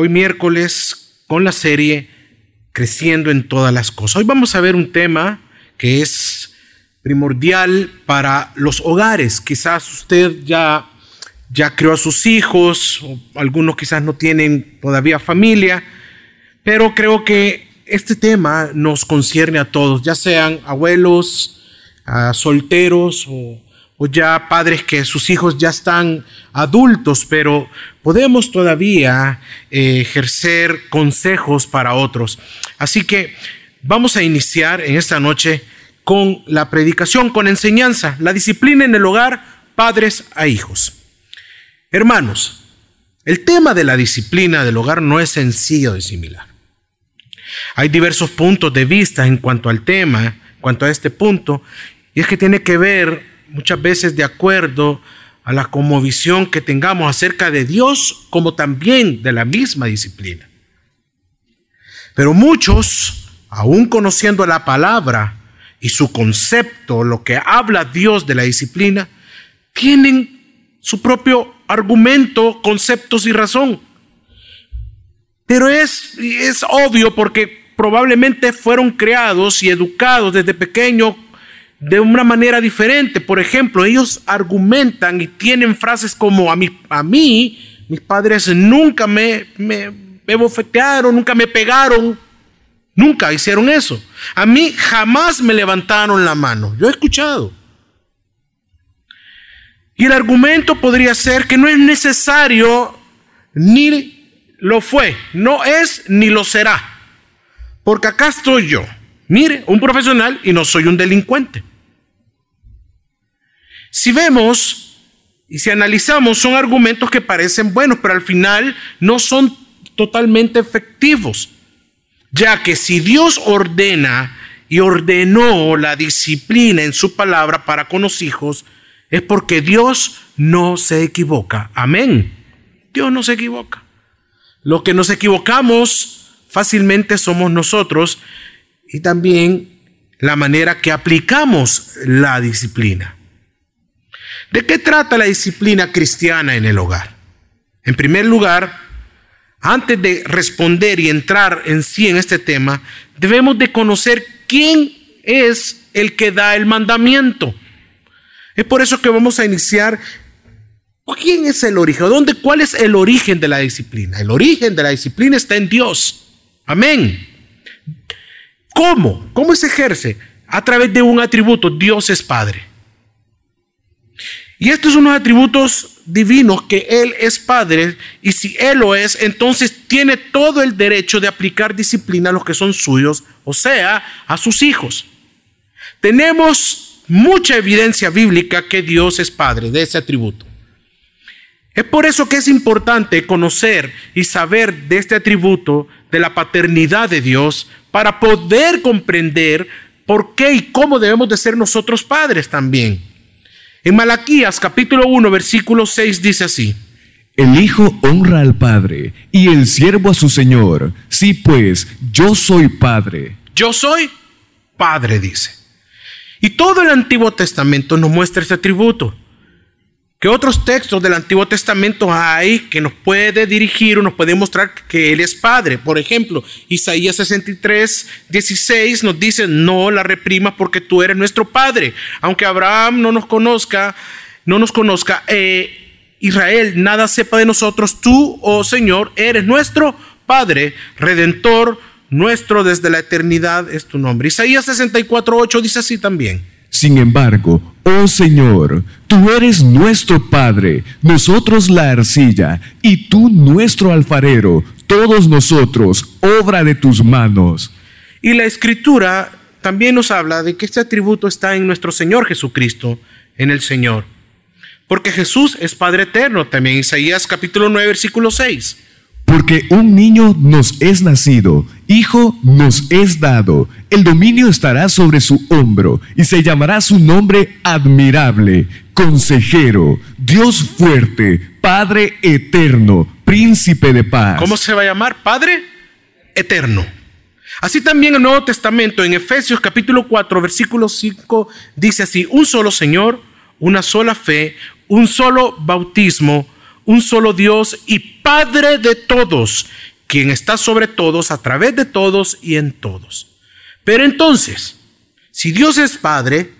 hoy miércoles con la serie Creciendo en todas las cosas. Hoy vamos a ver un tema que es primordial para los hogares. Quizás usted ya, ya crió a sus hijos, o algunos quizás no tienen todavía familia, pero creo que este tema nos concierne a todos, ya sean abuelos, solteros o o ya padres que sus hijos ya están adultos, pero podemos todavía eh, ejercer consejos para otros. Así que vamos a iniciar en esta noche con la predicación, con enseñanza, la disciplina en el hogar, padres a hijos. Hermanos, el tema de la disciplina del hogar no es sencillo de asimilar. Hay diversos puntos de vista en cuanto al tema, en cuanto a este punto, y es que tiene que ver muchas veces de acuerdo a la visión que tengamos acerca de Dios como también de la misma disciplina. Pero muchos, aún conociendo la palabra y su concepto, lo que habla Dios de la disciplina, tienen su propio argumento, conceptos y razón. Pero es, es obvio porque probablemente fueron creados y educados desde pequeños de una manera diferente. Por ejemplo, ellos argumentan y tienen frases como a mí, a mí mis padres nunca me, me, me bofetearon, nunca me pegaron, nunca hicieron eso. A mí jamás me levantaron la mano. Yo he escuchado. Y el argumento podría ser que no es necesario ni lo fue, no es ni lo será. Porque acá estoy yo. Mire, un profesional y no soy un delincuente. Si vemos y si analizamos, son argumentos que parecen buenos, pero al final no son totalmente efectivos, ya que si Dios ordena y ordenó la disciplina en su palabra para con los hijos, es porque Dios no se equivoca. Amén. Dios no se equivoca. Lo que nos equivocamos fácilmente somos nosotros y también la manera que aplicamos la disciplina. ¿De qué trata la disciplina cristiana en el hogar? En primer lugar, antes de responder y entrar en sí en este tema, debemos de conocer quién es el que da el mandamiento. Es por eso que vamos a iniciar. ¿Quién es el origen? ¿Dónde, ¿Cuál es el origen de la disciplina? El origen de la disciplina está en Dios. Amén. ¿Cómo? ¿Cómo se ejerce? A través de un atributo. Dios es Padre. Y estos son los atributos divinos que Él es Padre y si Él lo es, entonces tiene todo el derecho de aplicar disciplina a los que son suyos, o sea, a sus hijos. Tenemos mucha evidencia bíblica que Dios es Padre de ese atributo. Es por eso que es importante conocer y saber de este atributo de la paternidad de Dios para poder comprender por qué y cómo debemos de ser nosotros padres también. En Malaquías capítulo 1 versículo 6 dice así. El Hijo honra al Padre y el siervo a su Señor. Sí, pues, yo soy Padre. Yo soy Padre, dice. Y todo el Antiguo Testamento nos muestra este atributo. ¿Qué otros textos del Antiguo Testamento hay que nos puede dirigir o nos puede mostrar que Él es Padre? Por ejemplo, Isaías 63, 16 nos dice, no la reprimas porque tú eres nuestro Padre. Aunque Abraham no nos conozca, no nos conozca, eh, Israel nada sepa de nosotros, tú, oh Señor, eres nuestro Padre, Redentor, nuestro desde la eternidad es tu nombre. Isaías 64, 8 dice así también. Sin embargo, oh Señor, tú eres nuestro Padre, nosotros la arcilla, y tú nuestro alfarero, todos nosotros, obra de tus manos. Y la escritura también nos habla de que este atributo está en nuestro Señor Jesucristo, en el Señor. Porque Jesús es Padre eterno, también Isaías capítulo 9, versículo 6. Porque un niño nos es nacido, hijo nos es dado, el dominio estará sobre su hombro y se llamará su nombre admirable, consejero, Dios fuerte, Padre eterno, príncipe de paz. ¿Cómo se va a llamar? Padre eterno. Así también el Nuevo Testamento, en Efesios capítulo 4, versículo 5, dice así, un solo Señor, una sola fe, un solo bautismo, un solo Dios y Padre de todos, quien está sobre todos, a través de todos y en todos. Pero entonces, si Dios es Padre,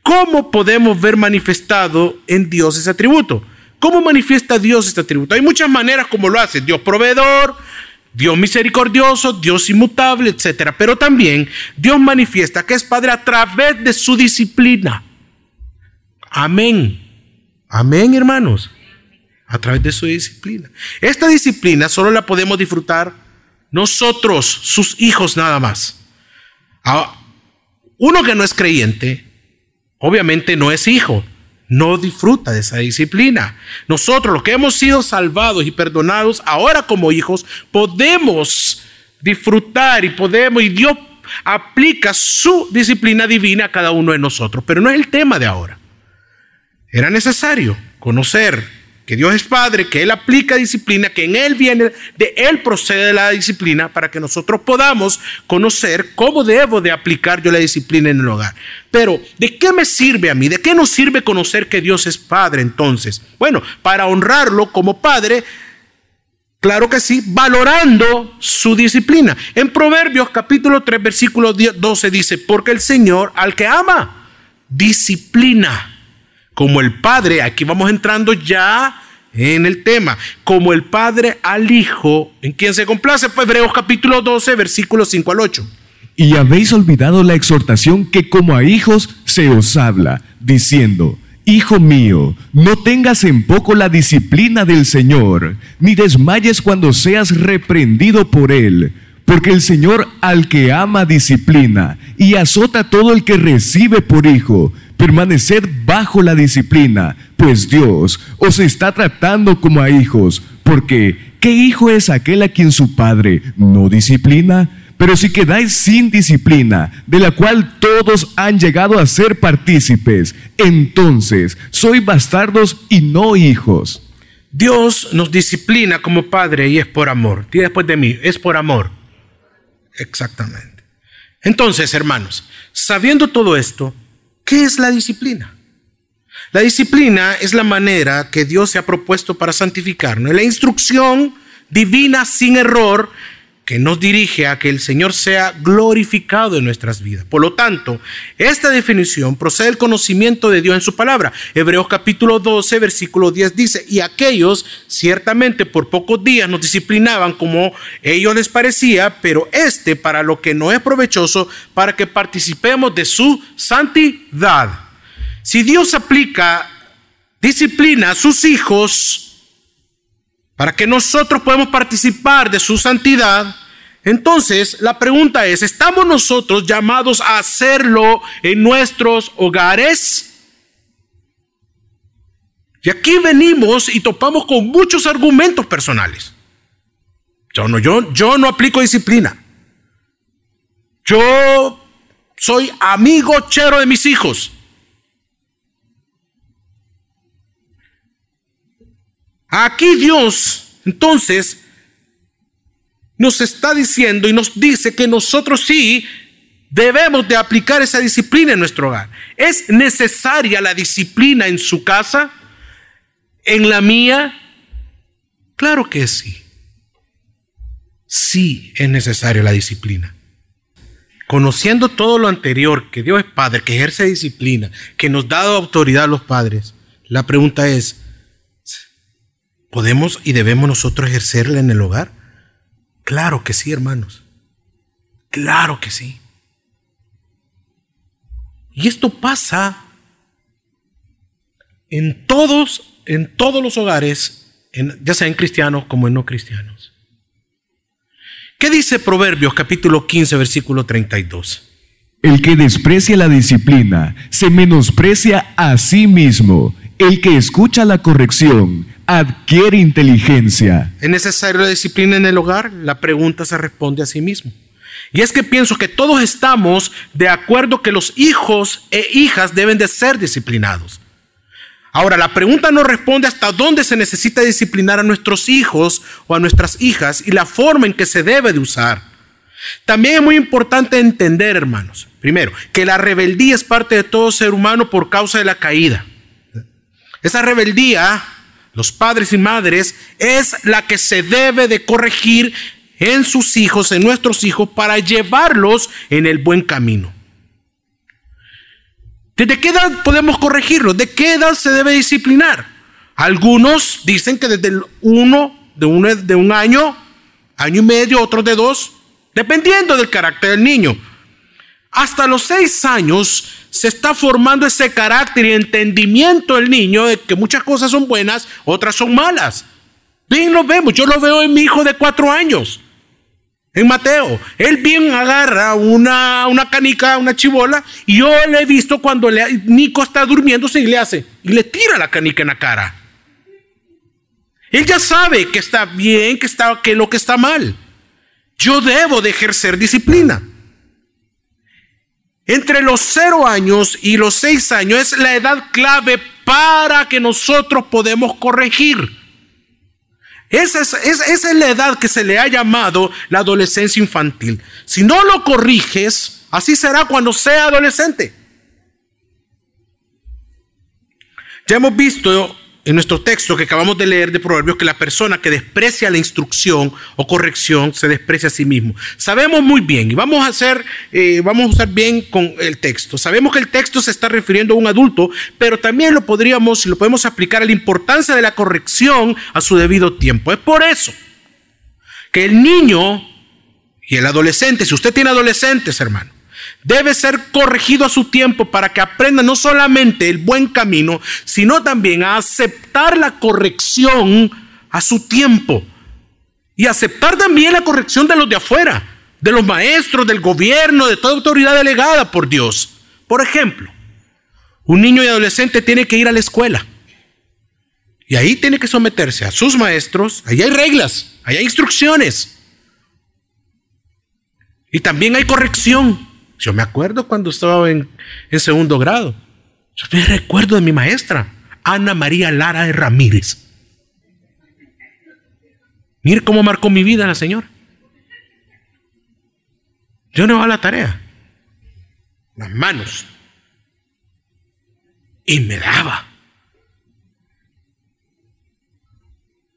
¿cómo podemos ver manifestado en Dios ese atributo? ¿Cómo manifiesta Dios este atributo? Hay muchas maneras como lo hace. Dios proveedor, Dios misericordioso, Dios inmutable, etc. Pero también Dios manifiesta que es Padre a través de su disciplina. Amén. Amén, hermanos a través de su disciplina. Esta disciplina solo la podemos disfrutar nosotros, sus hijos nada más. Ah, uno que no es creyente, obviamente no es hijo, no disfruta de esa disciplina. Nosotros, los que hemos sido salvados y perdonados, ahora como hijos, podemos disfrutar y podemos, y Dios aplica su disciplina divina a cada uno de nosotros, pero no es el tema de ahora. Era necesario conocer que Dios es Padre, que Él aplica disciplina, que en Él viene, de Él procede la disciplina para que nosotros podamos conocer cómo debo de aplicar yo la disciplina en el hogar. Pero, ¿de qué me sirve a mí? ¿De qué nos sirve conocer que Dios es Padre entonces? Bueno, para honrarlo como Padre, claro que sí, valorando su disciplina. En Proverbios capítulo 3, versículo 12 dice, porque el Señor al que ama, disciplina como el Padre, aquí vamos entrando ya en el tema, como el Padre al Hijo, en quien se complace, pues Hebreos capítulo 12, versículos 5 al 8. Y habéis olvidado la exhortación que como a hijos se os habla, diciendo, Hijo mío, no tengas en poco la disciplina del Señor, ni desmayes cuando seas reprendido por Él, porque el Señor al que ama disciplina y azota todo el que recibe por hijo, permaneced bajo la disciplina, pues Dios os está tratando como a hijos, porque ¿qué hijo es aquel a quien su padre no disciplina? Pero si quedáis sin disciplina, de la cual todos han llegado a ser partícipes, entonces sois bastardos y no hijos. Dios nos disciplina como padre y es por amor. Y después de mí, es por amor. Exactamente. Entonces, hermanos, sabiendo todo esto, ¿Qué es la disciplina? La disciplina es la manera que Dios se ha propuesto para santificarnos. La instrucción divina sin error que nos dirige a que el Señor sea glorificado en nuestras vidas. Por lo tanto, esta definición procede del conocimiento de Dios en su palabra. Hebreos capítulo 12, versículo 10 dice, y aquellos ciertamente por pocos días nos disciplinaban como ellos les parecía, pero este para lo que no es provechoso, para que participemos de su santidad. Si Dios aplica disciplina a sus hijos, para que nosotros podamos participar de su santidad, entonces la pregunta es, ¿estamos nosotros llamados a hacerlo en nuestros hogares? Y aquí venimos y topamos con muchos argumentos personales. Yo no, yo, yo no aplico disciplina. Yo soy amigo chero de mis hijos. Aquí Dios, entonces, nos está diciendo y nos dice que nosotros sí debemos de aplicar esa disciplina en nuestro hogar. ¿Es necesaria la disciplina en su casa? ¿En la mía? Claro que sí. Sí es necesaria la disciplina. Conociendo todo lo anterior, que Dios es Padre, que ejerce disciplina, que nos da autoridad a los padres, la pregunta es, ¿Podemos y debemos nosotros ejercerla en el hogar? Claro que sí, hermanos. Claro que sí. Y esto pasa en todos, en todos los hogares, ya sea en cristianos como en no cristianos. ¿Qué dice Proverbios capítulo 15, versículo 32? El que desprecia la disciplina se menosprecia a sí mismo. El que escucha la corrección adquiere inteligencia. ¿Es necesaria la disciplina en el hogar? La pregunta se responde a sí mismo. Y es que pienso que todos estamos de acuerdo que los hijos e hijas deben de ser disciplinados. Ahora, la pregunta no responde hasta dónde se necesita disciplinar a nuestros hijos o a nuestras hijas y la forma en que se debe de usar. También es muy importante entender, hermanos, primero, que la rebeldía es parte de todo ser humano por causa de la caída. Esa rebeldía los padres y madres, es la que se debe de corregir en sus hijos, en nuestros hijos, para llevarlos en el buen camino. ¿Desde qué edad podemos corregirlos? ¿De qué edad se debe disciplinar? Algunos dicen que desde el uno, de un, de un año, año y medio, otros de dos, dependiendo del carácter del niño. Hasta los seis años se está formando ese carácter y entendimiento del niño de que muchas cosas son buenas, otras son malas. Bien lo vemos, yo lo veo en mi hijo de cuatro años, en Mateo. Él bien agarra una, una canica, una chibola, y yo le he visto cuando le, Nico está durmiéndose y le hace, y le tira la canica en la cara. Él ya sabe que está bien, que, está, que lo que está mal. Yo debo de ejercer disciplina. Entre los cero años y los seis años es la edad clave para que nosotros podemos corregir. Esa es, esa es, la edad que se le ha llamado la adolescencia infantil. Si no lo corriges, así será cuando sea adolescente. Ya hemos visto en nuestro texto que acabamos de leer de Proverbios que la persona que desprecia la instrucción o corrección se desprecia a sí mismo. Sabemos muy bien, y vamos a hacer, eh, vamos a usar bien con el texto. Sabemos que el texto se está refiriendo a un adulto, pero también lo podríamos, lo podemos aplicar a la importancia de la corrección a su debido tiempo. Es por eso que el niño y el adolescente, si usted tiene adolescentes, hermano, debe ser corregido a su tiempo para que aprenda no solamente el buen camino, sino también a aceptar la corrección a su tiempo. Y aceptar también la corrección de los de afuera, de los maestros, del gobierno, de toda autoridad delegada por Dios. Por ejemplo, un niño y adolescente tiene que ir a la escuela. Y ahí tiene que someterse a sus maestros. Ahí hay reglas, ahí hay instrucciones. Y también hay corrección. Yo me acuerdo cuando estaba en, segundo grado. Yo me recuerdo de mi maestra, Ana María Lara de Ramírez. Mire cómo marcó mi vida la señora. Yo no a la tarea. Las manos. Y me daba.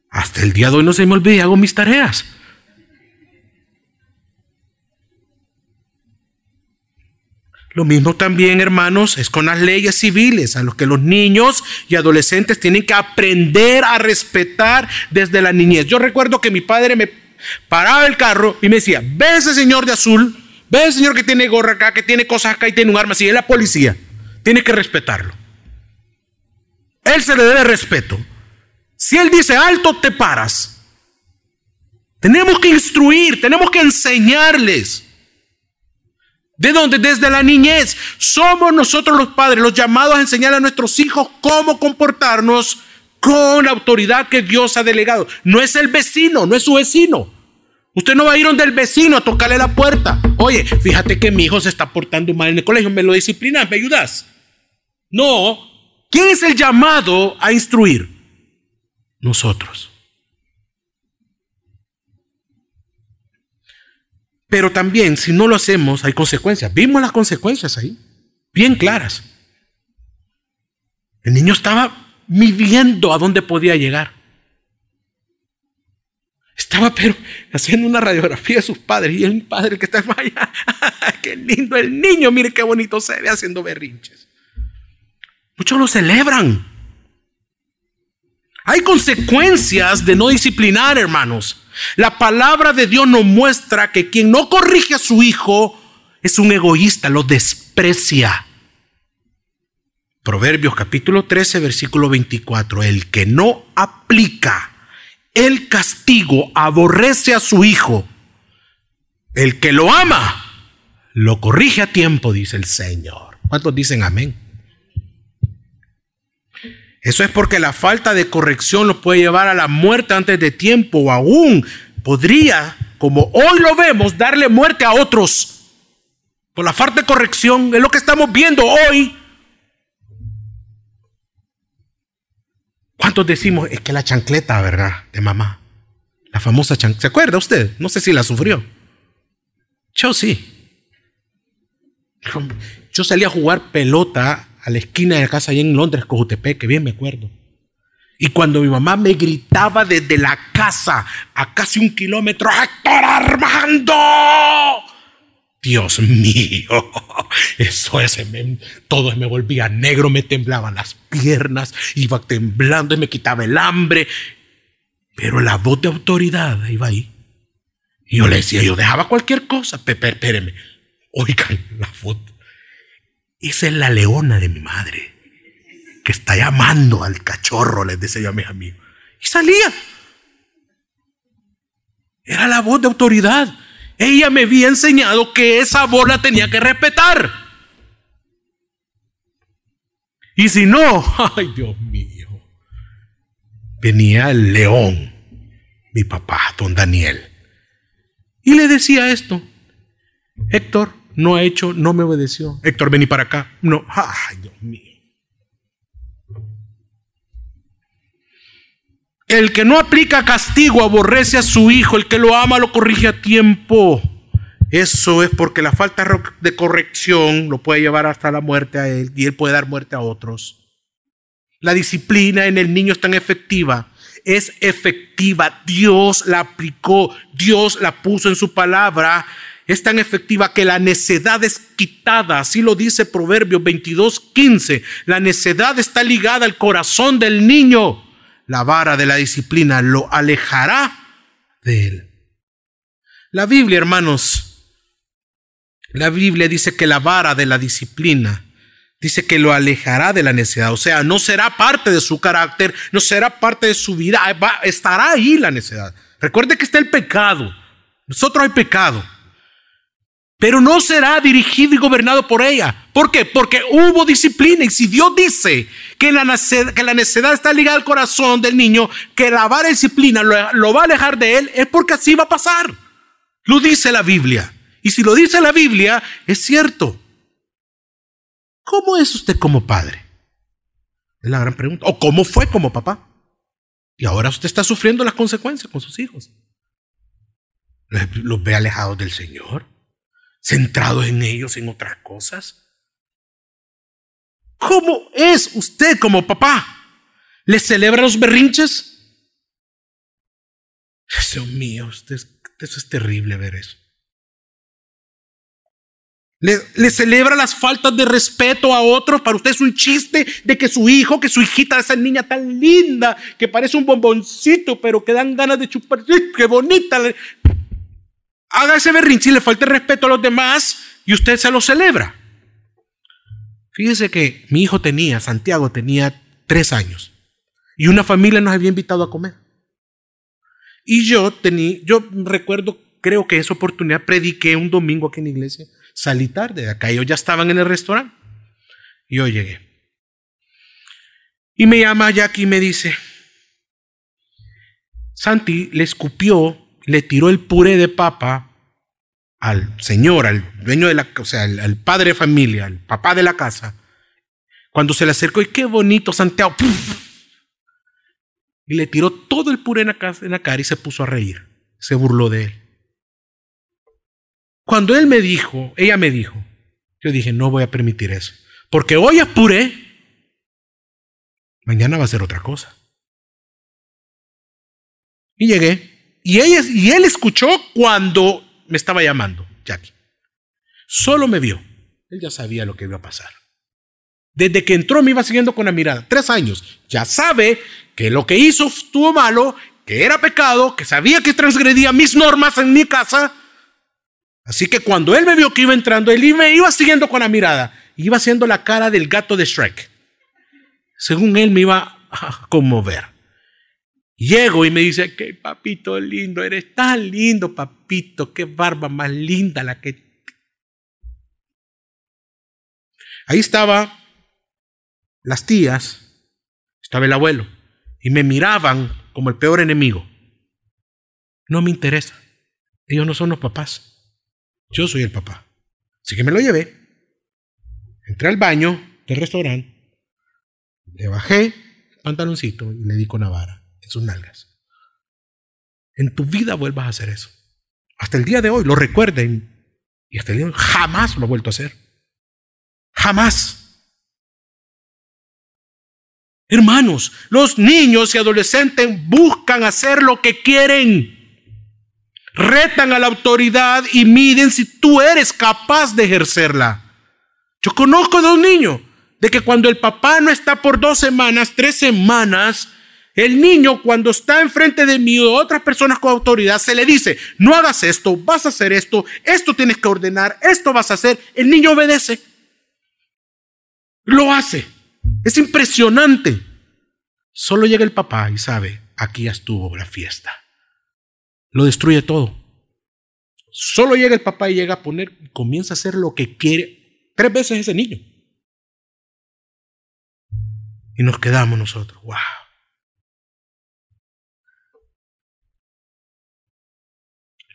Hasta el día de hoy no se me olvida, hago mis tareas. Lo mismo también, hermanos, es con las leyes civiles, a los que los niños y adolescentes tienen que aprender a respetar desde la niñez. Yo recuerdo que mi padre me paraba el carro y me decía, ve ese señor de azul, ve ese señor que tiene gorra acá, que tiene cosas acá y tiene un arma, si es la policía, tiene que respetarlo. Él se le debe respeto. Si él dice alto, te paras. Tenemos que instruir, tenemos que enseñarles. ¿De dónde? Desde la niñez. Somos nosotros los padres los llamados a enseñar a nuestros hijos cómo comportarnos con la autoridad que Dios ha delegado. No es el vecino, no es su vecino. Usted no va a ir donde el vecino a tocarle la puerta. Oye, fíjate que mi hijo se está portando mal en el colegio, me lo disciplinas, me ayudas. No, ¿quién es el llamado a instruir? Nosotros. Pero también, si no lo hacemos, hay consecuencias. Vimos las consecuencias ahí, bien claras. El niño estaba midiendo a dónde podía llegar. Estaba, pero haciendo una radiografía de sus padres y el padre que está allá. qué lindo el niño, mire qué bonito se ve haciendo berrinches. Muchos lo celebran. Hay consecuencias de no disciplinar, hermanos. La palabra de Dios nos muestra que quien no corrige a su hijo es un egoísta, lo desprecia. Proverbios capítulo 13, versículo 24. El que no aplica el castigo aborrece a su hijo. El que lo ama lo corrige a tiempo, dice el Señor. ¿Cuántos dicen amén? Eso es porque la falta de corrección lo puede llevar a la muerte antes de tiempo o aún podría, como hoy lo vemos, darle muerte a otros. Por la falta de corrección es lo que estamos viendo hoy. ¿Cuántos decimos? Es que la chancleta, ¿verdad? De mamá. La famosa chancleta. ¿Se acuerda usted? No sé si la sufrió. Yo sí. Yo salí a jugar pelota a la esquina de la casa allá en Londres, Cojutepec, que bien me acuerdo. Y cuando mi mamá me gritaba desde la casa a casi un kilómetro, Héctor Armando, Dios mío, eso es, todo me volvía negro, me temblaban las piernas, iba temblando y me quitaba el hambre. Pero la voz de autoridad iba ahí. Y yo le decía, yo dejaba cualquier cosa, espérenme, oigan la foto. Esa es la leona de mi madre, que está llamando al cachorro, les decía yo a mis amigos. Y salía. Era la voz de autoridad. Ella me había enseñado que esa voz la tenía que respetar. Y si no, ay Dios mío, venía el león, mi papá, don Daniel, y le decía esto, Héctor no ha hecho, no me obedeció. Héctor, vení para acá. No, ay Dios mío. El que no aplica castigo aborrece a su hijo, el que lo ama lo corrige a tiempo. Eso es porque la falta de corrección lo puede llevar hasta la muerte a él y él puede dar muerte a otros. La disciplina en el niño es tan efectiva, es efectiva. Dios la aplicó, Dios la puso en su palabra. Es tan efectiva que la necedad es quitada. Así lo dice Proverbios 22, 15. La necedad está ligada al corazón del niño la vara de la disciplina lo alejará de él. La Biblia, hermanos, la Biblia dice que la vara de la disciplina dice que lo alejará de la necedad, o sea, no será parte de su carácter, no será parte de su vida, estará ahí la necedad. Recuerde que está el pecado, nosotros hay pecado, pero no será dirigido y gobernado por ella. ¿Por qué? Porque hubo disciplina y si Dios dice que la, necedad, está ligada al corazón del niño, que la vara disciplina lo, lo va a alejar de él, es porque así va a pasar. Lo dice la Biblia. Y si lo dice la Biblia, es cierto. ¿Cómo es usted como padre? Es la gran pregunta. ¿O cómo fue como papá? Y ahora usted está sufriendo las consecuencias con sus hijos. ¿Los ve alejados del Señor? Centrado en ellos, en otras cosas? ¿Cómo es usted como papá? ¿Le celebra los berrinches? Dios mío, usted, eso es terrible ver eso. Le, le, celebra las faltas de respeto a otros. Para usted es un chiste de que su hijo, que su hijita, esa niña tan linda, que parece un bomboncito, pero que dan ganas de chupar. ¡Qué bonita! Haga ese berrinche y le falta respeto a los demás y usted se lo celebra. Fíjese que mi hijo tenía, Santiago tenía tres años y una familia nos había invitado a comer. Y yo tenía, yo recuerdo, creo que esa oportunidad prediqué un domingo aquí en la iglesia. Salí tarde de acá, ellos ya estaban en el restaurante. Y yo llegué. Y me llama Jackie y me dice, Santi le escupió le tiró el puré de papa al señor, al dueño de la, o sea, al, padre de familia, al papá de la casa, cuando se le acercó y qué bonito Santiago, y le tiró todo el puré en la, en la cara y se puso a reír, se burló de él. Cuando él me dijo, ella me dijo, yo dije, no voy a permitir eso, porque hoy es puré, mañana va a ser otra cosa. Y llegué y, y él escuchó cuando me estaba llamando, Jackie. Solo me vio. Él ya sabía lo que iba a pasar. Desde que entró me iba siguiendo con la mirada. Tres años. Ya sabe que lo que hizo estuvo malo, que era pecado, que sabía que transgredía mis normas en mi casa. Así que cuando él me vio que iba entrando, él me iba siguiendo con la mirada. Iba haciendo la cara del gato de Shrek. Según él me iba a conmover. Llego y me dice, qué papito lindo, eres tan lindo, papito, qué barba más linda la que... Ahí estaba las tías, estaba el abuelo, y me miraban como el peor enemigo. No me interesa, ellos no son los papás, yo soy el papá. Así que me lo llevé, entré al baño del restaurante, le bajé el pantaloncito y le di con la vara sus nalgas. En tu vida vuelvas a hacer eso. Hasta el día de hoy, lo recuerden. Y hasta el día de hoy jamás lo he vuelto a hacer. Jamás. Hermanos, los niños y adolescentes buscan hacer lo que quieren. Retan a la autoridad y miden si tú eres capaz de ejercerla. Yo conozco de un niño de que cuando el papá no está por dos semanas, tres semanas, el niño cuando está enfrente de mí o otras personas con autoridad se le dice, no hagas esto, vas a hacer esto, esto tienes que ordenar, esto vas a hacer. El niño obedece. Lo hace. Es impresionante. Solo llega el papá y sabe, aquí ya estuvo la fiesta. Lo destruye todo. Solo llega el papá y llega a poner, comienza a hacer lo que quiere. Tres veces ese niño. Y nos quedamos nosotros. ¡Wow!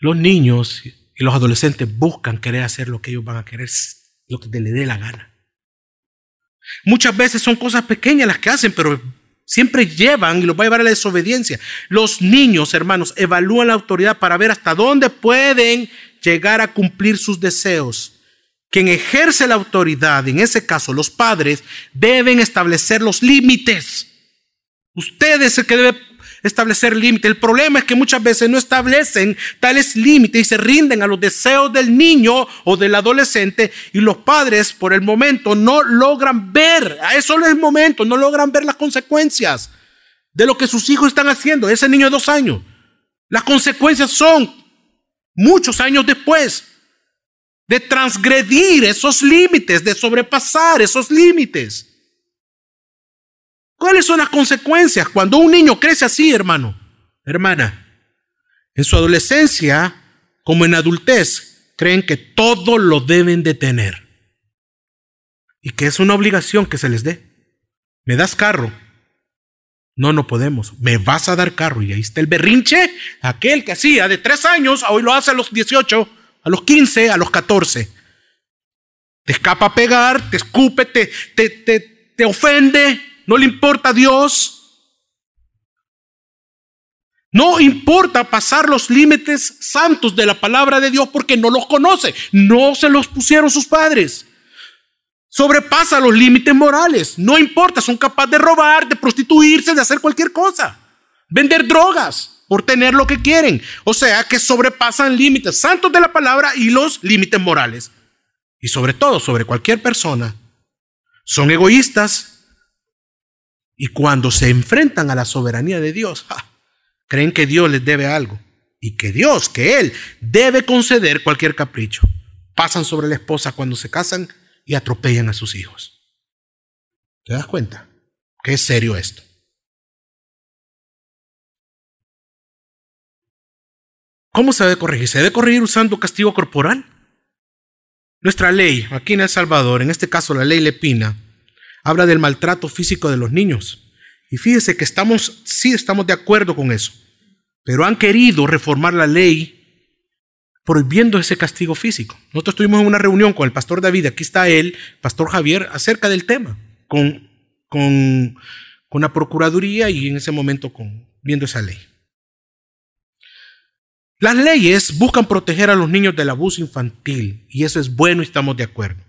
Los niños y los adolescentes buscan querer hacer lo que ellos van a querer, lo que les dé la gana. Muchas veces son cosas pequeñas las que hacen, pero siempre llevan y los va a llevar a la desobediencia. Los niños, hermanos, evalúan la autoridad para ver hasta dónde pueden llegar a cumplir sus deseos. Quien ejerce la autoridad, en ese caso los padres, deben establecer los límites. Usted es el que debe establecer límites. El problema es que muchas veces no establecen tales límites y se rinden a los deseos del niño o del adolescente y los padres por el momento no logran ver, a eso es el momento, no logran ver las consecuencias de lo que sus hijos están haciendo. Ese niño de dos años. Las consecuencias son muchos años después de transgredir esos límites, de sobrepasar esos límites. ¿Cuáles son las consecuencias cuando un niño crece así, hermano? Hermana, en su adolescencia como en adultez, creen que todo lo deben de tener y que es una obligación que se les dé. ¿Me das carro? No, no podemos. ¿Me vas a dar carro? Y ahí está el berrinche, aquel que hacía de tres años, hoy lo hace a los 18 a los 15, a los 14. Te escapa a pegar, te escupe, te, te, te, te ofende, no le importa a Dios. No importa pasar los límites santos de la palabra de Dios porque no los conoce, no se los pusieron sus padres. Sobrepasa los límites morales, no importa, son capaces de robar, de prostituirse, de hacer cualquier cosa, vender drogas por tener lo que quieren. O sea, que sobrepasan límites santos de la palabra y los límites morales. Y sobre todo, sobre cualquier persona. Son egoístas. Y cuando se enfrentan a la soberanía de Dios, creen que Dios les debe algo. Y que Dios, que Él, debe conceder cualquier capricho. Pasan sobre la esposa cuando se casan y atropellan a sus hijos. ¿Te das cuenta? Qué serio esto. ¿Cómo se debe corregir? ¿Se debe corregir usando castigo corporal? Nuestra ley, aquí en El Salvador, en este caso la ley Lepina, habla del maltrato físico de los niños. Y fíjese que estamos, sí estamos de acuerdo con eso, pero han querido reformar la ley prohibiendo ese castigo físico. Nosotros tuvimos una reunión con el pastor David, aquí está él, pastor Javier, acerca del tema, con, con, con la Procuraduría y en ese momento con, viendo esa ley. Las leyes buscan proteger a los niños del abuso infantil y eso es bueno y estamos de acuerdo,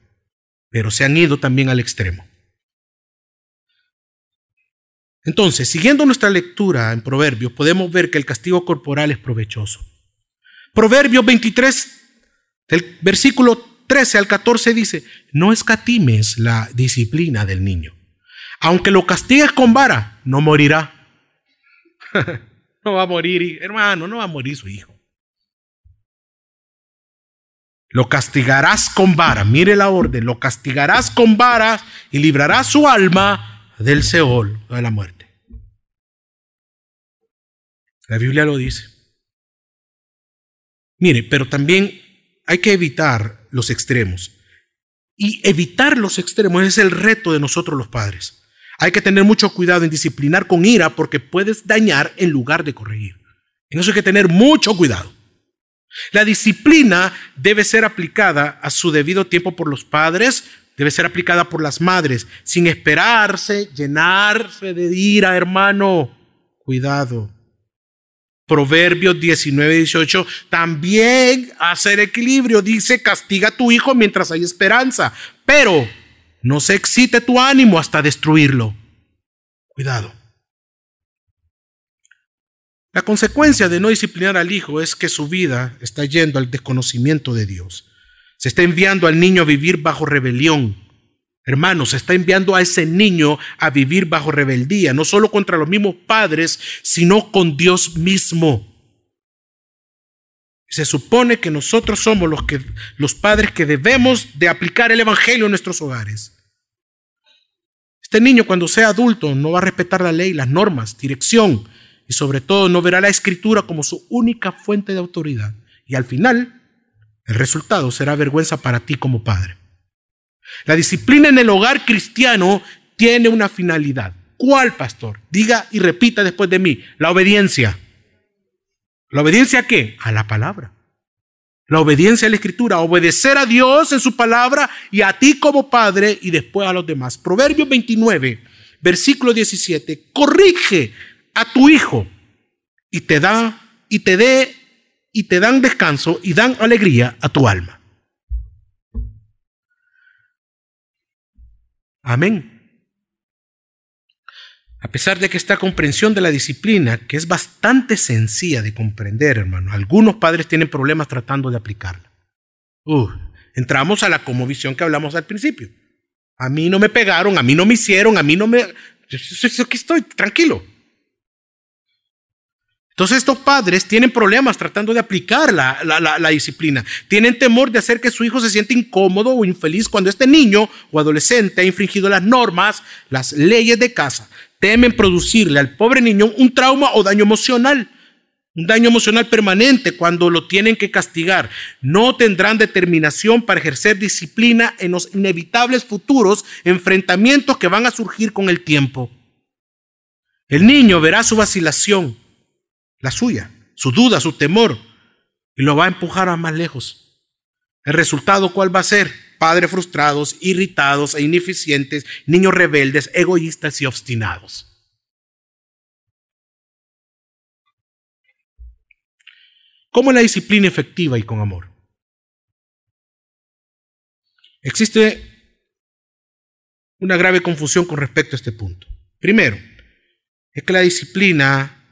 pero se han ido también al extremo. Entonces, siguiendo nuestra lectura en Proverbios, podemos ver que el castigo corporal es provechoso. Proverbios 23, del versículo 13 al 14 dice, no escatimes la disciplina del niño. Aunque lo castigues con vara, no morirá. no va a morir, hermano, no va a morir su hijo. Lo castigarás con vara. Mire la orden. Lo castigarás con vara y librarás su alma del Seol, de la muerte. La Biblia lo dice. Mire, pero también hay que evitar los extremos. Y evitar los extremos es el reto de nosotros los padres. Hay que tener mucho cuidado en disciplinar con ira porque puedes dañar en lugar de corregir. En eso hay que tener mucho cuidado. La disciplina debe ser aplicada a su debido tiempo por los padres, debe ser aplicada por las madres, sin esperarse, llenarse de ira, hermano. Cuidado. Proverbios 19, 18 también hacer equilibrio. Dice, castiga a tu hijo mientras hay esperanza, pero no se excite tu ánimo hasta destruirlo. Cuidado. La consecuencia de no disciplinar al hijo es que su vida está yendo al desconocimiento de Dios. Se está enviando al niño a vivir bajo rebelión. Hermanos, está enviando a ese niño a vivir bajo rebeldía, no solo contra los mismos padres, sino con Dios mismo. Se supone que nosotros somos los, que, los padres que debemos de aplicar el Evangelio en nuestros hogares. Este niño cuando sea adulto no va a respetar la ley, las normas, dirección y sobre todo no verá la escritura como su única fuente de autoridad. Y al final, el resultado será vergüenza para ti como padre. La disciplina en el hogar cristiano tiene una finalidad. ¿Cuál, pastor? Diga y repita después de mí. La obediencia. ¿La obediencia a qué? A la palabra. La obediencia a la escritura, obedecer a Dios en su palabra y a ti como padre y después a los demás. Proverbios 29, versículo 17, corrige a tu hijo y te da y te dé y te dan descanso y dan alegría a tu alma. Amén. A pesar de que esta comprensión de la disciplina, que es bastante sencilla de comprender, hermano, algunos padres tienen problemas tratando de aplicarla. Entramos a la visión que hablamos al principio. A mí no me pegaron, a mí no me hicieron, a mí no me... Yo aquí estoy, tranquilo. Entonces estos padres tienen problemas tratando de aplicar la, la, disciplina. Tienen temor de hacer que su hijo se sienta incómodo o infeliz cuando este niño o adolescente ha infringido las normas, las leyes de casa. Temen producirle al pobre niño un trauma o daño emocional. Un daño emocional permanente cuando lo tienen que castigar. No tendrán determinación para ejercer disciplina en los inevitables futuros enfrentamientos que van a surgir con el tiempo. El niño verá su vacilación la suya, su duda, su temor, y lo va a empujar a más lejos. ¿El resultado cuál va a ser? Padres frustrados, irritados e ineficientes, niños rebeldes, egoístas y obstinados. ¿Cómo la disciplina efectiva y con amor? Existe una grave confusión con respecto a este punto. Primero, es que la disciplina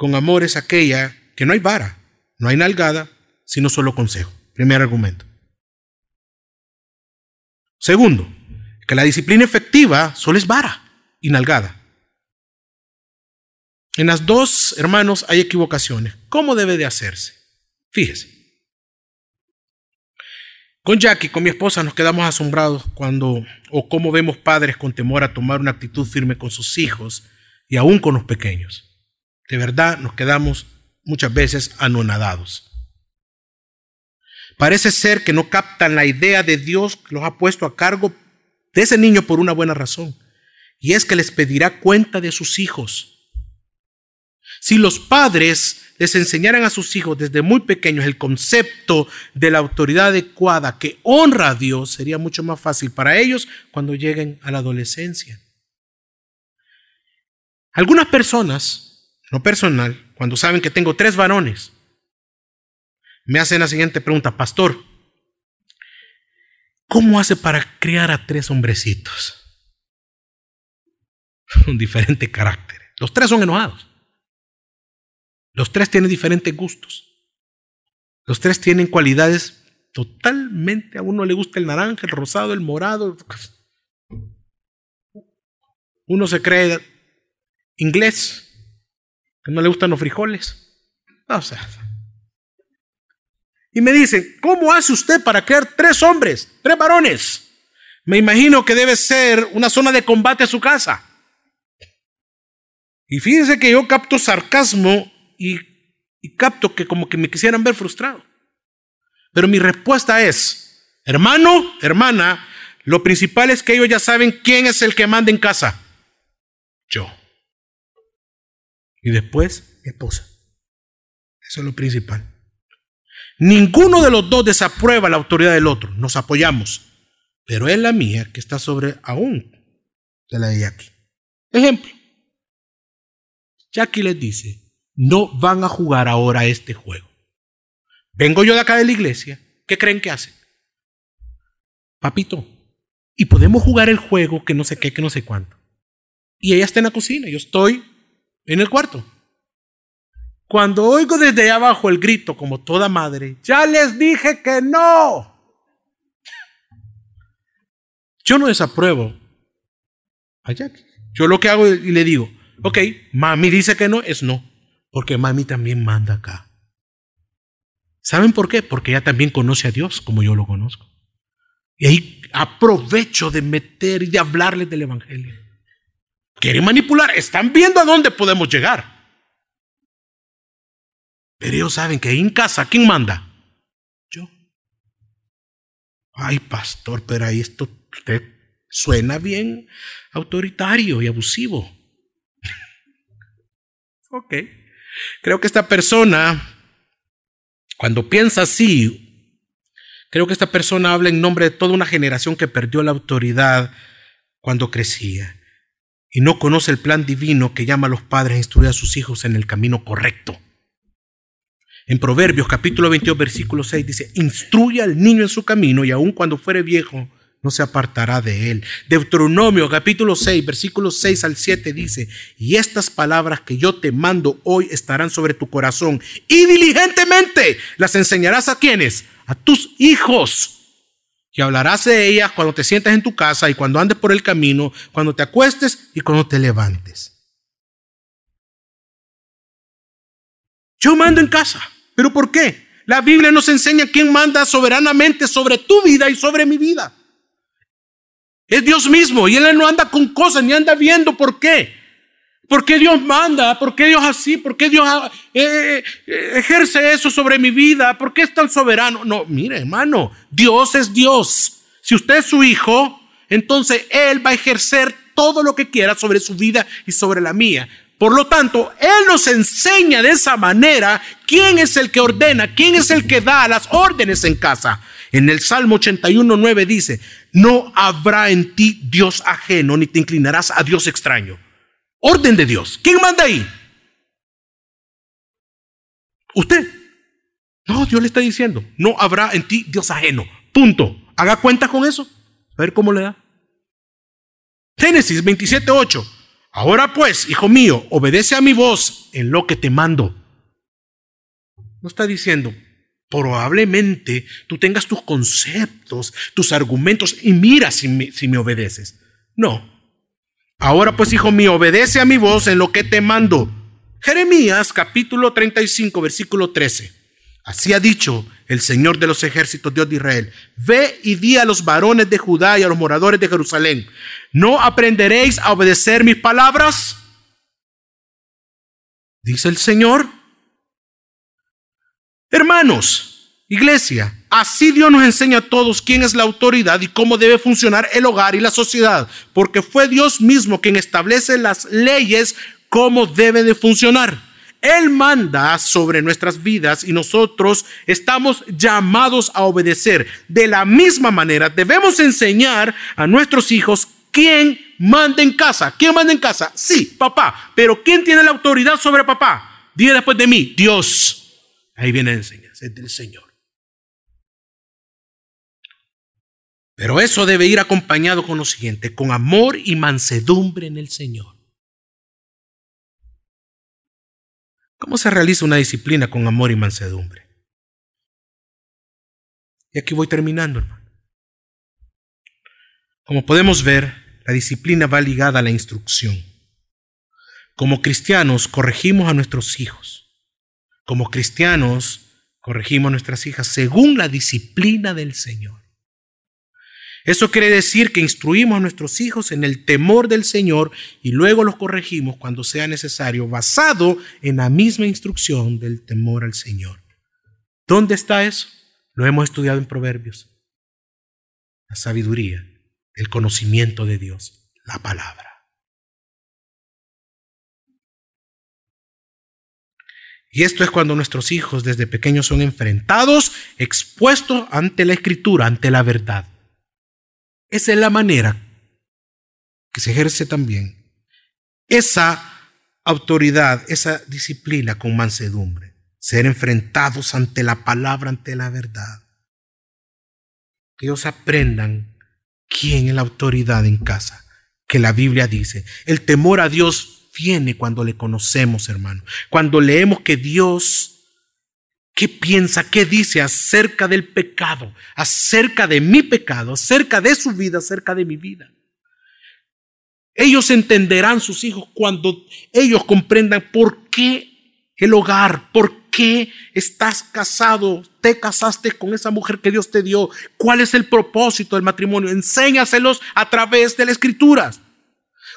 con amor es aquella que no hay vara, no hay nalgada, sino solo consejo. Primer argumento. Segundo, que la disciplina efectiva solo es vara y nalgada. En las dos, hermanos, hay equivocaciones. ¿Cómo debe de hacerse? Fíjese. Con Jackie, con mi esposa, nos quedamos asombrados cuando o cómo vemos padres con temor a tomar una actitud firme con sus hijos y aún con los pequeños de verdad nos quedamos muchas veces anonadados. Parece ser que no captan la idea de Dios que los ha puesto a cargo de ese niño por una buena razón, y es que les pedirá cuenta de sus hijos. Si los padres les enseñaran a sus hijos desde muy pequeños el concepto de la autoridad adecuada que honra a Dios, sería mucho más fácil para ellos cuando lleguen a la adolescencia. Algunas personas no personal, cuando saben que tengo tres varones, me hacen la siguiente pregunta, pastor, ¿cómo hace para criar a tres hombrecitos? Un diferente carácter. Los tres son enojados. Los tres tienen diferentes gustos. Los tres tienen cualidades totalmente. A uno le gusta el naranja, el rosado, el morado. Uno se cree inglés, que no le gustan los frijoles. O sea. Y me dicen, ¿cómo hace usted para crear tres hombres, tres varones? Me imagino que debe ser una zona de combate a su casa. Y fíjense que yo capto sarcasmo y, y capto que como que me quisieran ver frustrado. Pero mi respuesta es, hermano, hermana, lo principal es que ellos ya saben quién es el que manda en casa. Yo y después esposa. Eso es lo principal. Ninguno de los dos desaprueba la autoridad del otro, nos apoyamos, pero es la mía que está sobre aún de la de Jackie. Ejemplo, Jackie les dice, no van a jugar ahora este juego. Vengo yo de acá de la iglesia, ¿qué creen que hacen? Papito, y podemos jugar el juego que no sé qué, que no sé cuánto. y ella está en la cocina, yo estoy en el cuarto. Cuando oigo desde allá abajo el grito, como toda madre, ya les dije que no. Yo no desapruebo a Jackie. Yo lo que hago y le digo, ok, mami dice que no, es no, porque mami también manda acá. ¿Saben por qué? Porque ella también conoce a Dios como yo lo conozco. Y ahí aprovecho de meter y de hablarles del Evangelio. Quieren manipular, están viendo a dónde podemos llegar. Pero ellos saben que en casa, ¿quién manda? Yo. Ay, pastor, pero ahí esto suena bien autoritario y abusivo. ok. Creo que esta persona, cuando piensa así, creo que esta persona habla en nombre de toda una generación que perdió la autoridad cuando crecía y no conoce el plan divino que llama a los padres a instruir a sus hijos en el camino correcto. En Proverbios capítulo 22 versículo 6 dice, instruye al niño en su camino y aun cuando fuere viejo no se apartará de él. Deuteronomio capítulo 6 versículos 6 al 7 dice, y estas palabras que yo te mando hoy estarán sobre tu corazón y diligentemente las enseñarás a quienes, a tus hijos y hablarás de ellas cuando te sientas en tu casa y cuando andes por el camino, cuando te acuestes y cuando te levantes. Yo mando en casa. ¿Pero por qué? La Biblia nos enseña quién manda soberanamente sobre tu vida y sobre mi vida. Es Dios mismo y Él no anda con cosas ni anda viendo por qué. ¿Por qué Dios manda? ¿Por qué Dios así? ¿Por qué Dios ah, eh, eh, ejerce eso sobre mi vida? ¿Por qué es tan soberano? No, mire hermano, Dios es Dios. Si usted es su hijo, entonces Él va a ejercer todo lo que quiera sobre su vida y sobre la mía. Por lo tanto, Él nos enseña de esa manera quién es el que ordena, quién es el que da las órdenes en casa. En el Salmo 81.9 dice, no habrá en ti Dios ajeno, ni te inclinarás a Dios extraño. Orden de Dios. ¿Quién manda ahí? Usted. No, Dios le está diciendo, no habrá en ti Dios ajeno. Punto. Haga cuenta con eso. A ver cómo le da. Génesis 27.8. Ahora pues, hijo mío, obedece a mi voz en lo que te mando. No está diciendo, probablemente tú tengas tus conceptos, tus argumentos y mira si me, si me obedeces. No, Ahora pues, hijo mío, obedece a mi voz en lo que te mando. Jeremías capítulo 35, versículo 13. Así ha dicho el Señor de los ejércitos, Dios de Israel. Ve y di a los varones de Judá y a los moradores de Jerusalén, ¿no aprenderéis a obedecer mis palabras? Dice el Señor. Hermanos, Iglesia, así Dios nos enseña a todos quién es la autoridad y cómo debe funcionar el hogar y la sociedad, porque fue Dios mismo quien establece las leyes cómo debe de funcionar. Él manda sobre nuestras vidas y nosotros estamos llamados a obedecer. De la misma manera, debemos enseñar a nuestros hijos quién manda en casa. ¿Quién manda en casa? Sí, papá. Pero ¿quién tiene la autoridad sobre papá? Dile después de mí, Dios. Ahí viene la enseñanza, del Señor. Pero eso debe ir acompañado con lo siguiente, con amor y mansedumbre en el Señor. ¿Cómo se realiza una disciplina con amor y mansedumbre? Y aquí voy terminando, hermano. Como podemos ver, la disciplina va ligada a la instrucción. Como cristianos corregimos a nuestros hijos. Como cristianos corregimos a nuestras hijas según la disciplina del Señor. Eso quiere decir que instruimos a nuestros hijos en el temor del Señor y luego los corregimos cuando sea necesario, basado en la misma instrucción del temor al Señor. ¿Dónde está eso? Lo hemos estudiado en Proverbios. La sabiduría, el conocimiento de Dios, la palabra. Y esto es cuando nuestros hijos desde pequeños son enfrentados, expuestos ante la escritura, ante la verdad. Esa es la manera que se ejerce también esa autoridad, esa disciplina con mansedumbre, ser enfrentados ante la palabra, ante la verdad. Que ellos aprendan quién es la autoridad en casa, que la Biblia dice. El temor a Dios viene cuando le conocemos, hermano. Cuando leemos que Dios, ¿qué piensa, qué dice acerca del pecado, acerca de mi pecado, acerca de su vida, acerca de mi vida? Ellos entenderán sus hijos cuando ellos comprendan por qué el hogar, por qué estás casado, te casaste con esa mujer que Dios te dio, cuál es el propósito del matrimonio. Enséñaselos a través de las escrituras.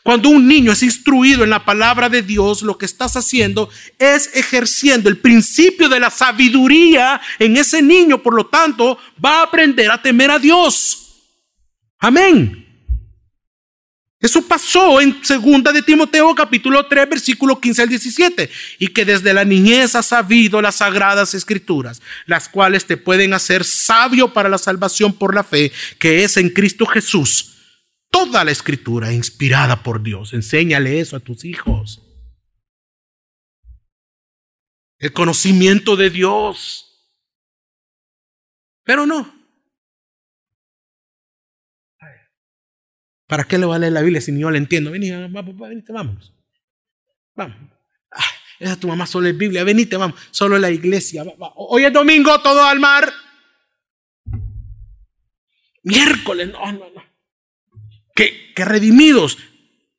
Cuando un niño es instruido en la palabra de Dios, lo que estás haciendo es ejerciendo el principio de la sabiduría en ese niño. Por lo tanto, va a aprender a temer a Dios. Amén. Eso pasó en segunda de Timoteo capítulo 3 versículo 15 al 17 y que desde la niñez has sabido las sagradas escrituras, las cuales te pueden hacer sabio para la salvación por la fe que es en Cristo Jesús. Toda la escritura inspirada por Dios, enséñale eso a tus hijos. El conocimiento de Dios. Pero no, ¿Para qué le va a leer la Biblia si ni yo la entiendo? Vení, venite, vámonos. Vamos. Ah, esa tu mamá solo es Biblia. Venite, vamos. Solo la iglesia. Hoy es domingo, todo al mar. Miércoles, no, no, no. Que, redimidos.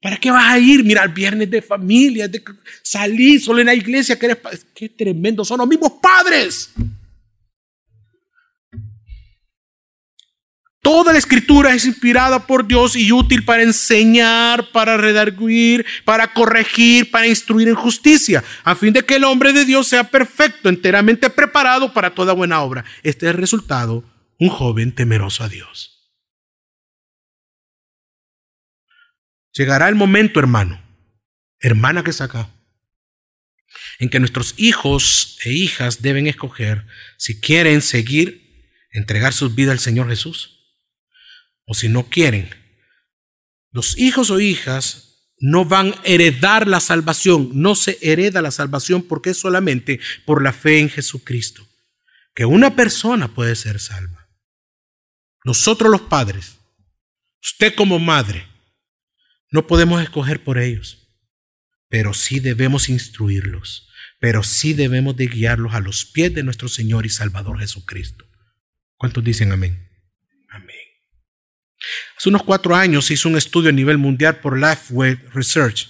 ¿Para qué vas a ir? Mira, el viernes de familia, de salir solo en la iglesia. Qué tremendo, son los mismos padres. Toda la escritura es inspirada por Dios y útil para enseñar, para redarguir, para corregir, para instruir en justicia, a fin de que el hombre de Dios sea perfecto, enteramente preparado para toda buena obra. Este es el resultado, un joven temeroso a Dios. Llegará el momento, hermano, hermana que está acá, en que nuestros hijos e hijas deben escoger si quieren seguir, entregar sus vidas al Señor Jesús o si no quieren, los hijos o hijas no van a heredar la salvación, no se hereda la salvación porque es solamente por la fe en Jesucristo, que una persona puede ser salva. Nosotros los padres, usted como madre, no podemos escoger por ellos, pero sí debemos instruirlos, pero sí debemos de guiarlos a los pies de nuestro Señor y Salvador Jesucristo. ¿Cuántos dicen amén? Amén. Hace unos cuatro años se hizo un estudio a nivel mundial por Lifeway Research.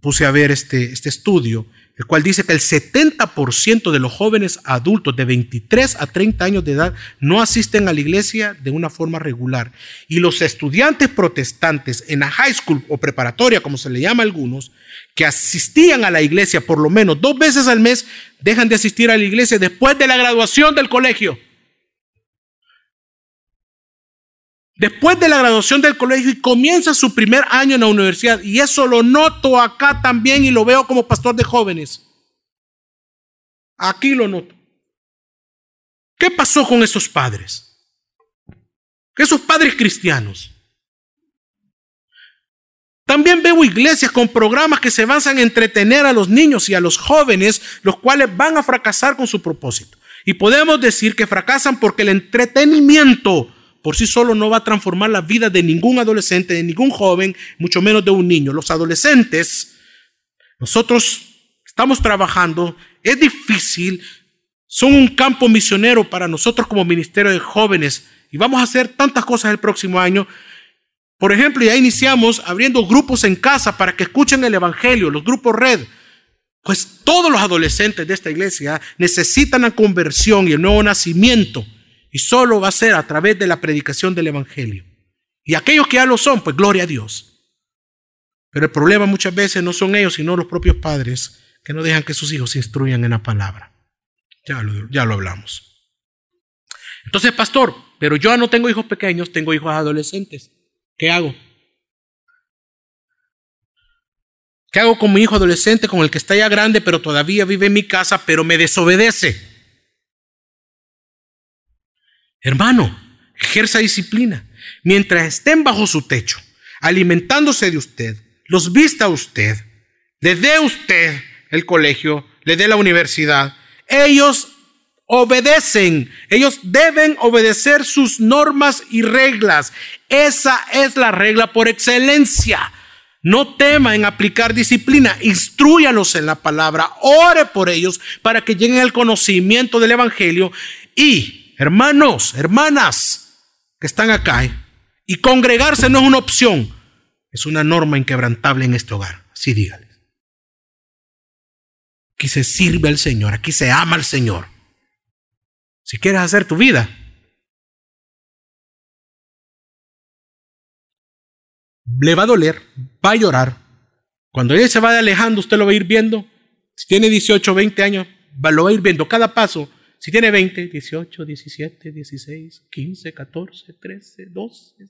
puse a ver este, este estudio, el cual dice que el 70% de los jóvenes adultos de 23 a 30 años de edad no asisten a la iglesia de una forma regular. Y los estudiantes protestantes en la high school o preparatoria, como se le llama a algunos, que asistían a la iglesia por lo menos dos veces al mes, dejan de asistir a la iglesia después de la graduación del colegio. Después de la graduación del colegio y comienza su primer año en la universidad. Y eso lo noto acá también y lo veo como pastor de jóvenes. Aquí lo noto. ¿Qué pasó con esos padres? Esos padres cristianos. También veo iglesias con programas que se basan en entretener a los niños y a los jóvenes, los cuales van a fracasar con su propósito. Y podemos decir que fracasan porque el entretenimiento por sí solo no va a transformar la vida de ningún adolescente, de ningún joven, mucho menos de un niño. Los adolescentes, nosotros estamos trabajando, es difícil, son un campo misionero para nosotros como Ministerio de Jóvenes y vamos a hacer tantas cosas el próximo año. Por ejemplo, ya iniciamos abriendo grupos en casa para que escuchen el Evangelio, los grupos red. Pues todos los adolescentes de esta iglesia necesitan la conversión y el nuevo nacimiento. Y solo va a ser a través de la predicación del Evangelio. Y aquellos que ya lo son, pues gloria a Dios. Pero el problema muchas veces no son ellos, sino los propios padres que no dejan que sus hijos se instruyan en la palabra. Ya lo, ya lo hablamos. Entonces, pastor, pero yo no tengo hijos pequeños, tengo hijos adolescentes. ¿Qué hago? ¿Qué hago con mi hijo adolescente, con el que está ya grande, pero todavía vive en mi casa, pero me desobedece? Hermano, ejerza disciplina. Mientras estén bajo su techo, alimentándose de usted, los vista usted, le dé usted el colegio, le dé la universidad, ellos obedecen. Ellos deben obedecer sus normas y reglas. Esa es la regla por excelencia. No tema en aplicar disciplina, instruyalos en la palabra, ore por ellos para que lleguen al conocimiento del Evangelio. Y, hermanos, hermanas que están acá, ¿eh? y congregarse no es una opción, es una norma inquebrantable en este hogar. Así dígales. Aquí se sirve al Señor, aquí se ama al Señor. Si quieres hacer tu vida, le va a doler, va a llorar. Cuando él se vaya alejando, usted lo va a ir viendo. Si tiene 18, 20 años, lo va a ir viendo cada paso. Si tiene 20, 18, 17, 16, 15, 14, 13, 12.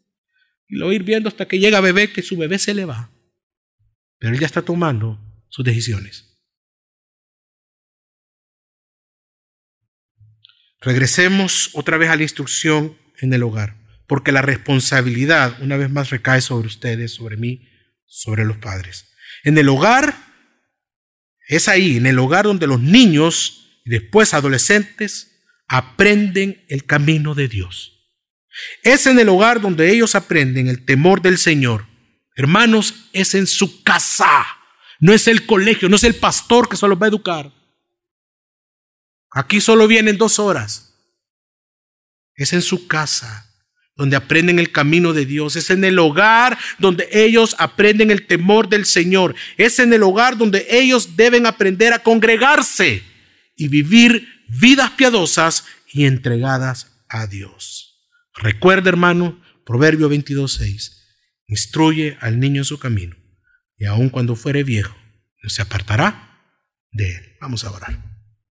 Y lo ir viendo hasta que llega bebé, que su bebé se le va. Pero él ya está tomando sus decisiones. Regresemos otra vez a la instrucción en el hogar porque la responsabilidad una vez más recae sobre ustedes, sobre mí, sobre los padres. En el hogar, es ahí, en el hogar donde los niños después adolescentes aprenden el camino de Dios. Es en el hogar donde ellos aprenden el temor del Señor. Hermanos, es en su casa, no es el colegio, no es el pastor que solo va a educar. Aquí solo vienen dos horas. Es en su casa donde aprenden el camino de Dios. Es en el hogar donde ellos aprenden el temor del Señor. Es en el hogar donde ellos deben aprender a congregarse y vivir vidas piadosas y entregadas a Dios. Recuerda, hermano, Proverbio 22.6. Instruye al niño en su camino y aun cuando fuere viejo, no se apartará de él. Vamos a orar.